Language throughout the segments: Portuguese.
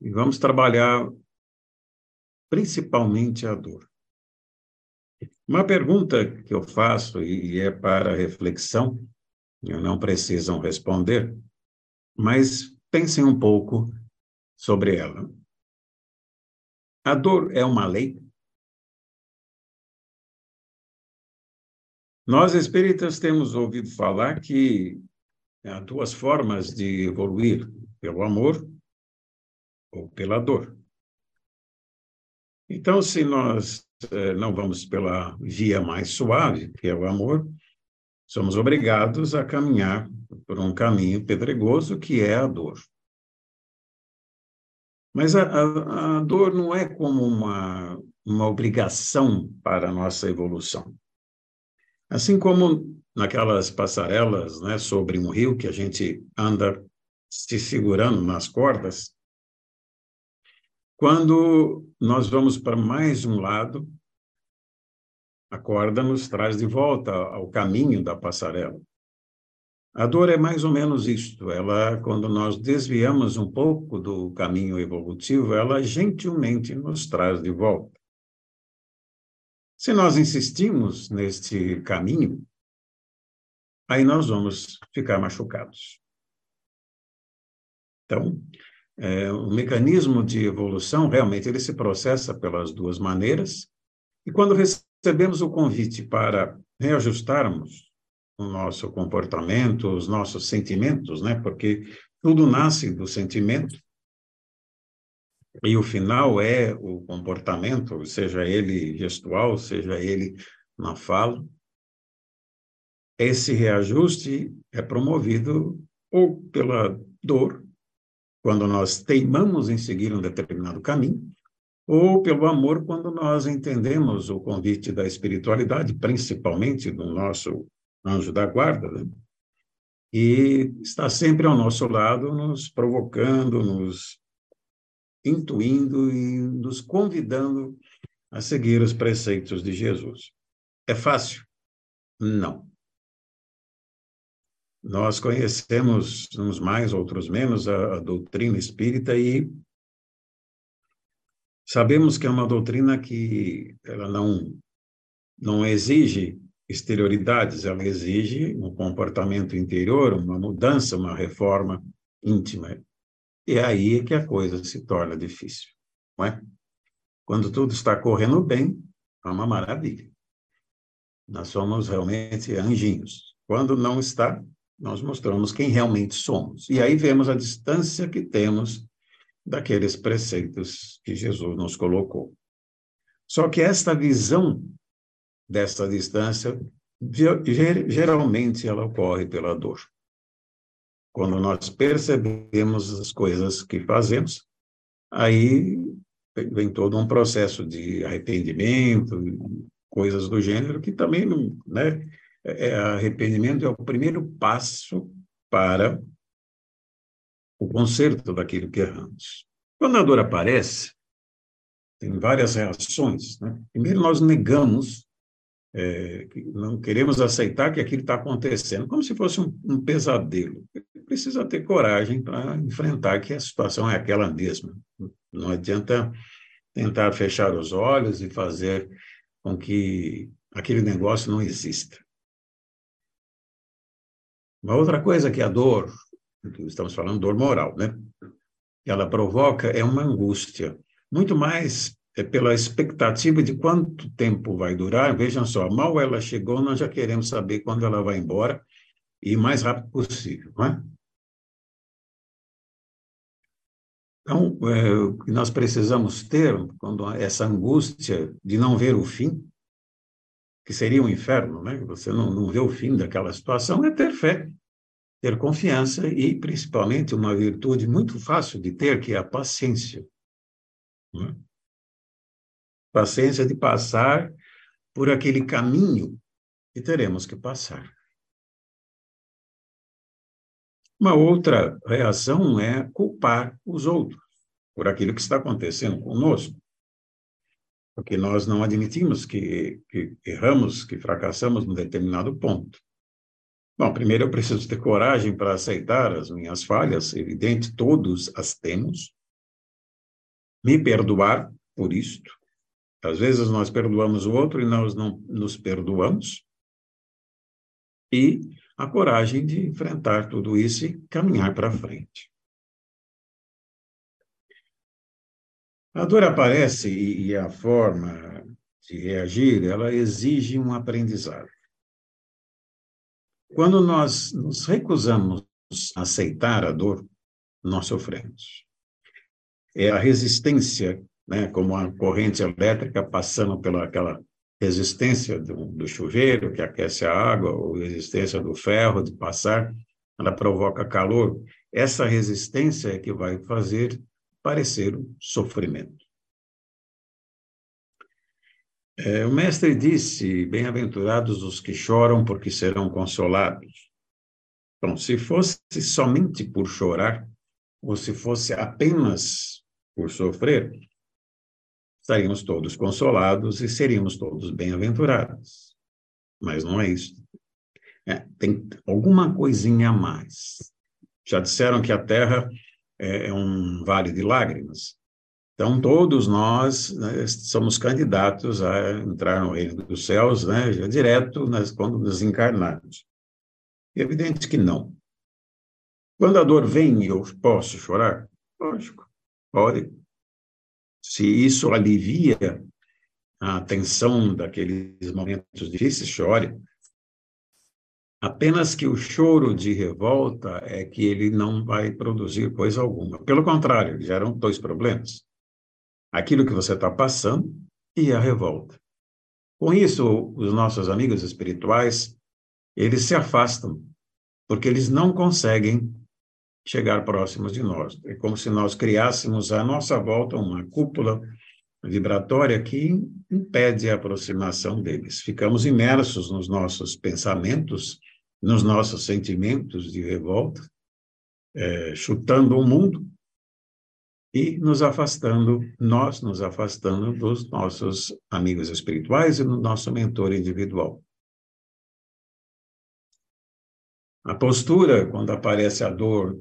e vamos trabalhar principalmente a dor. Uma pergunta que eu faço e é para reflexão, não precisam responder, mas pensem um pouco sobre ela. A dor é uma lei? Nós espíritas temos ouvido falar que há duas formas de evoluir, pelo amor ou pela dor. Então, se nós eh, não vamos pela via mais suave, que é o amor, somos obrigados a caminhar por um caminho pedregoso, que é a dor. Mas a, a, a dor não é como uma, uma obrigação para a nossa evolução. Assim como naquelas passarelas né, sobre um rio que a gente anda se segurando nas cordas, quando nós vamos para mais um lado, a corda nos traz de volta ao caminho da passarela. A dor é mais ou menos isto. Ela, quando nós desviamos um pouco do caminho evolutivo, ela gentilmente nos traz de volta. Se nós insistimos neste caminho, aí nós vamos ficar machucados. Então, é, o mecanismo de evolução realmente ele se processa pelas duas maneiras. E quando recebemos o convite para reajustarmos o nosso comportamento, os nossos sentimentos, né? Porque tudo nasce do sentimento. E o final é o comportamento, seja ele gestual, seja ele na fala. Esse reajuste é promovido ou pela dor, quando nós teimamos em seguir um determinado caminho, ou pelo amor, quando nós entendemos o convite da espiritualidade, principalmente do nosso anjo da guarda, né? e está sempre ao nosso lado, nos provocando, nos intuindo e nos convidando a seguir os preceitos de Jesus. É fácil? Não. Nós conhecemos, uns mais, outros menos, a, a doutrina espírita e sabemos que é uma doutrina que ela não, não exige exterioridades, ela exige um comportamento interior, uma mudança, uma reforma íntima. E é aí que a coisa se torna difícil, não é? Quando tudo está correndo bem, é uma maravilha. Nós somos realmente anjinhos. Quando não está, nós mostramos quem realmente somos. E aí vemos a distância que temos daqueles preceitos que Jesus nos colocou. Só que esta visão desta distância, geralmente ela ocorre pela dor. Quando nós percebemos as coisas que fazemos, aí vem todo um processo de arrependimento, coisas do gênero, que também, né, é, arrependimento é o primeiro passo para o conserto daquilo que erramos. Quando a dor aparece, tem várias reações. Né? Primeiro, nós negamos é, não queremos aceitar que aquilo está acontecendo, como se fosse um, um pesadelo. Precisa ter coragem para enfrentar que a situação é aquela mesma. Não adianta tentar fechar os olhos e fazer com que aquele negócio não exista. Uma outra coisa que a dor, estamos falando dor moral, né? Ela provoca é uma angústia, muito mais é pela expectativa de quanto tempo vai durar. Vejam só, mal ela chegou, nós já queremos saber quando ela vai embora e mais rápido possível, é? Então, é, o que nós precisamos ter, quando essa angústia de não ver o fim, que seria um inferno, né? Você não, não vê o fim daquela situação, é ter fé, ter confiança e, principalmente, uma virtude muito fácil de ter, que é a paciência. Não é? paciência de passar por aquele caminho que teremos que passar. Uma outra reação é culpar os outros por aquilo que está acontecendo conosco. Porque nós não admitimos que, que erramos, que fracassamos num determinado ponto. Bom, primeiro eu preciso ter coragem para aceitar as minhas falhas, evidente, todos as temos. me perdoar por isto. Às vezes nós perdoamos o outro e nós não nos perdoamos. E a coragem de enfrentar tudo isso e caminhar para frente. A dor aparece e, e a forma de reagir, ela exige um aprendizado. Quando nós nos recusamos a aceitar a dor, nós sofremos. É a resistência, né, como a corrente elétrica passando pela aquela resistência do, do chuveiro que aquece a água, ou resistência do ferro de passar, ela provoca calor. Essa resistência é que vai fazer parecer o sofrimento. É, o mestre disse: Bem-aventurados os que choram, porque serão consolados. Bom, se fosse somente por chorar, ou se fosse apenas por sofrer, estaríamos todos consolados e seríamos todos bem-aventurados. Mas não é isso. É, tem alguma coisinha a mais. Já disseram que a Terra é, é um vale de lágrimas. Então, todos nós né, somos candidatos a entrar no reino dos céus, né, já direto nas, quando desencarnados. É evidente que não. Quando a dor vem, eu posso chorar? Lógico, pode. Se isso alivia a tensão daqueles momentos difíceis, chore. Apenas que o choro de revolta é que ele não vai produzir coisa alguma. Pelo contrário, geram dois problemas aquilo que você está passando e a revolta. Com isso, os nossos amigos espirituais, eles se afastam, porque eles não conseguem chegar próximos de nós. É como se nós criássemos à nossa volta uma cúpula vibratória que impede a aproximação deles. Ficamos imersos nos nossos pensamentos, nos nossos sentimentos de revolta, é, chutando o mundo e nos afastando, nós nos afastando dos nossos amigos espirituais e do nosso mentor individual. A postura, quando aparece a dor,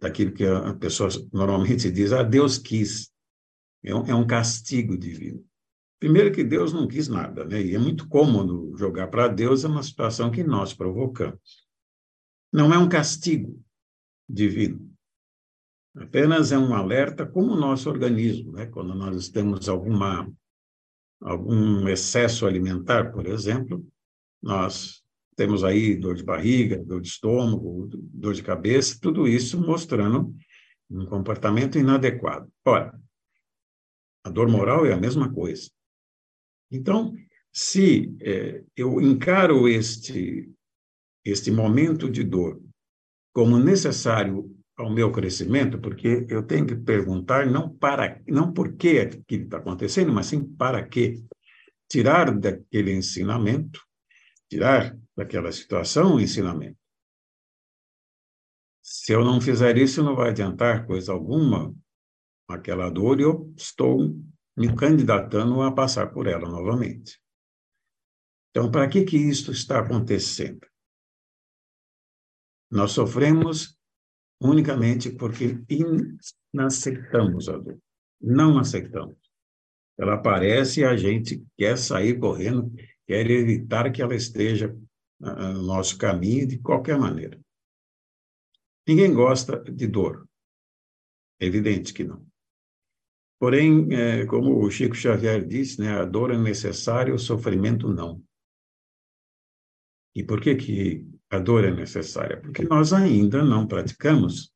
daquilo que a pessoa normalmente diz, ah, Deus quis, é um, é um castigo divino. Primeiro que Deus não quis nada, né? E é muito cômodo jogar para Deus é uma situação que nós provocamos. Não é um castigo divino. Apenas é um alerta como o nosso organismo, né? quando nós temos alguma, algum excesso alimentar, por exemplo, nós temos aí dor de barriga, dor de estômago, dor de cabeça, tudo isso mostrando um comportamento inadequado. Ora, a dor moral é a mesma coisa. Então, se é, eu encaro este, este momento de dor como necessário ao meu crescimento, porque eu tenho que perguntar não para, não por que aquilo está acontecendo, mas sim para quê. Tirar daquele ensinamento, tirar daquela situação o ensinamento. Se eu não fizer isso, não vai adiantar coisa alguma aquela dor e eu estou me candidatando a passar por ela novamente. Então, para que que isso está acontecendo? Nós sofremos unicamente porque inaceitamos a dor. Não aceitamos. Ela aparece e a gente quer sair correndo, quer evitar que ela esteja no nosso caminho de qualquer maneira. Ninguém gosta de dor. É evidente que não. Porém, é, como o Chico Xavier disse, né, a dor é necessária, o sofrimento não. E por que que a dor é necessária? Porque nós ainda não praticamos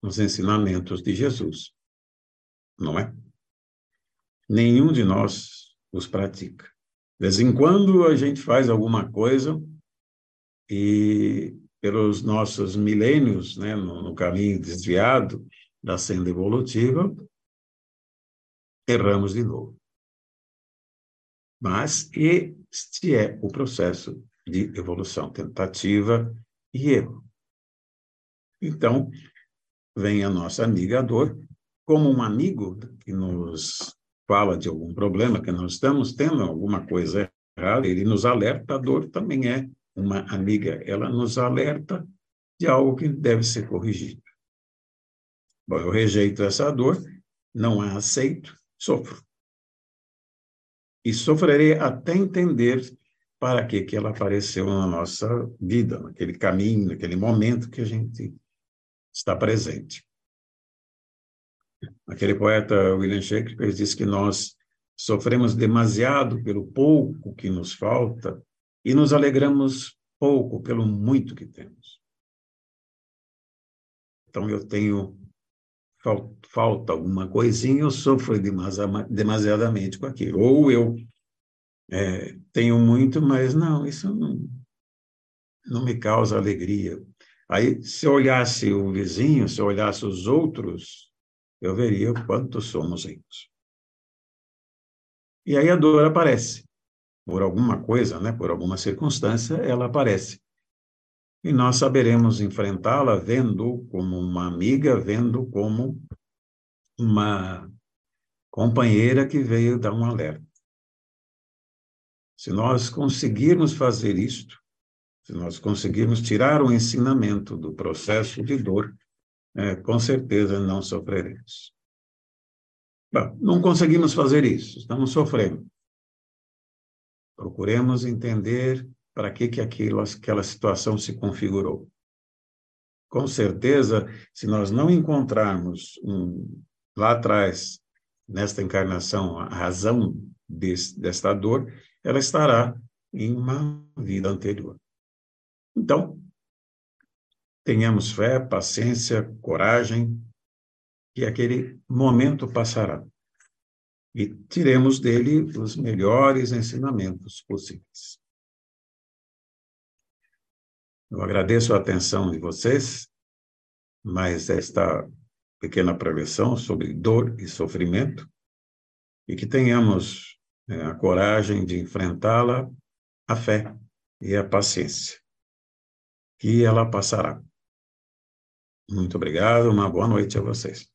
os ensinamentos de Jesus. Não é? Nenhum de nós os pratica. De vez em quando a gente faz alguma coisa e pelos nossos milênios, né, no, no caminho desviado da senda evolutiva, erramos de novo. Mas este é o processo de evolução, tentativa e erro. Então, vem a nossa amiga dor, como um amigo que nos fala de algum problema, que nós estamos tendo alguma coisa errada, ele nos alerta, a dor também é uma amiga, ela nos alerta de algo que deve ser corrigido. Bom, eu rejeito essa dor, não a aceito, sofro. E sofrerei até entender para que, que ela apareceu na nossa vida, naquele caminho, naquele momento que a gente está presente. Aquele poeta William Shakespeare disse que nós sofremos demasiado pelo pouco que nos falta e nos alegramos pouco pelo muito que temos. Então eu tenho falta alguma coisinha, eu sofro demasiadamente com aquilo. Ou eu é, tenho muito, mas não, isso não, não me causa alegria. Aí, se eu olhasse o vizinho, se eu olhasse os outros, eu veria o quanto somos ricos. E aí a dor aparece. Por alguma coisa, né, por alguma circunstância, ela aparece. E nós saberemos enfrentá-la vendo como uma amiga, vendo como uma companheira que veio dar um alerta. Se nós conseguirmos fazer isto, se nós conseguirmos tirar o ensinamento do processo de dor, é, com certeza não sofreremos. Bom, não conseguimos fazer isso, estamos sofrendo. Procuremos entender para que, que aquilo, aquela situação se configurou. Com certeza, se nós não encontrarmos um, lá atrás, nesta encarnação, a razão desse, desta dor, ela estará em uma vida anterior. Então, tenhamos fé, paciência, coragem, que aquele momento passará. E tiremos dele os melhores ensinamentos possíveis. Eu agradeço a atenção de vocês, mas esta pequena preleção sobre dor e sofrimento, e que tenhamos é, a coragem de enfrentá-la, a fé e a paciência, que ela passará. Muito obrigado, uma boa noite a vocês.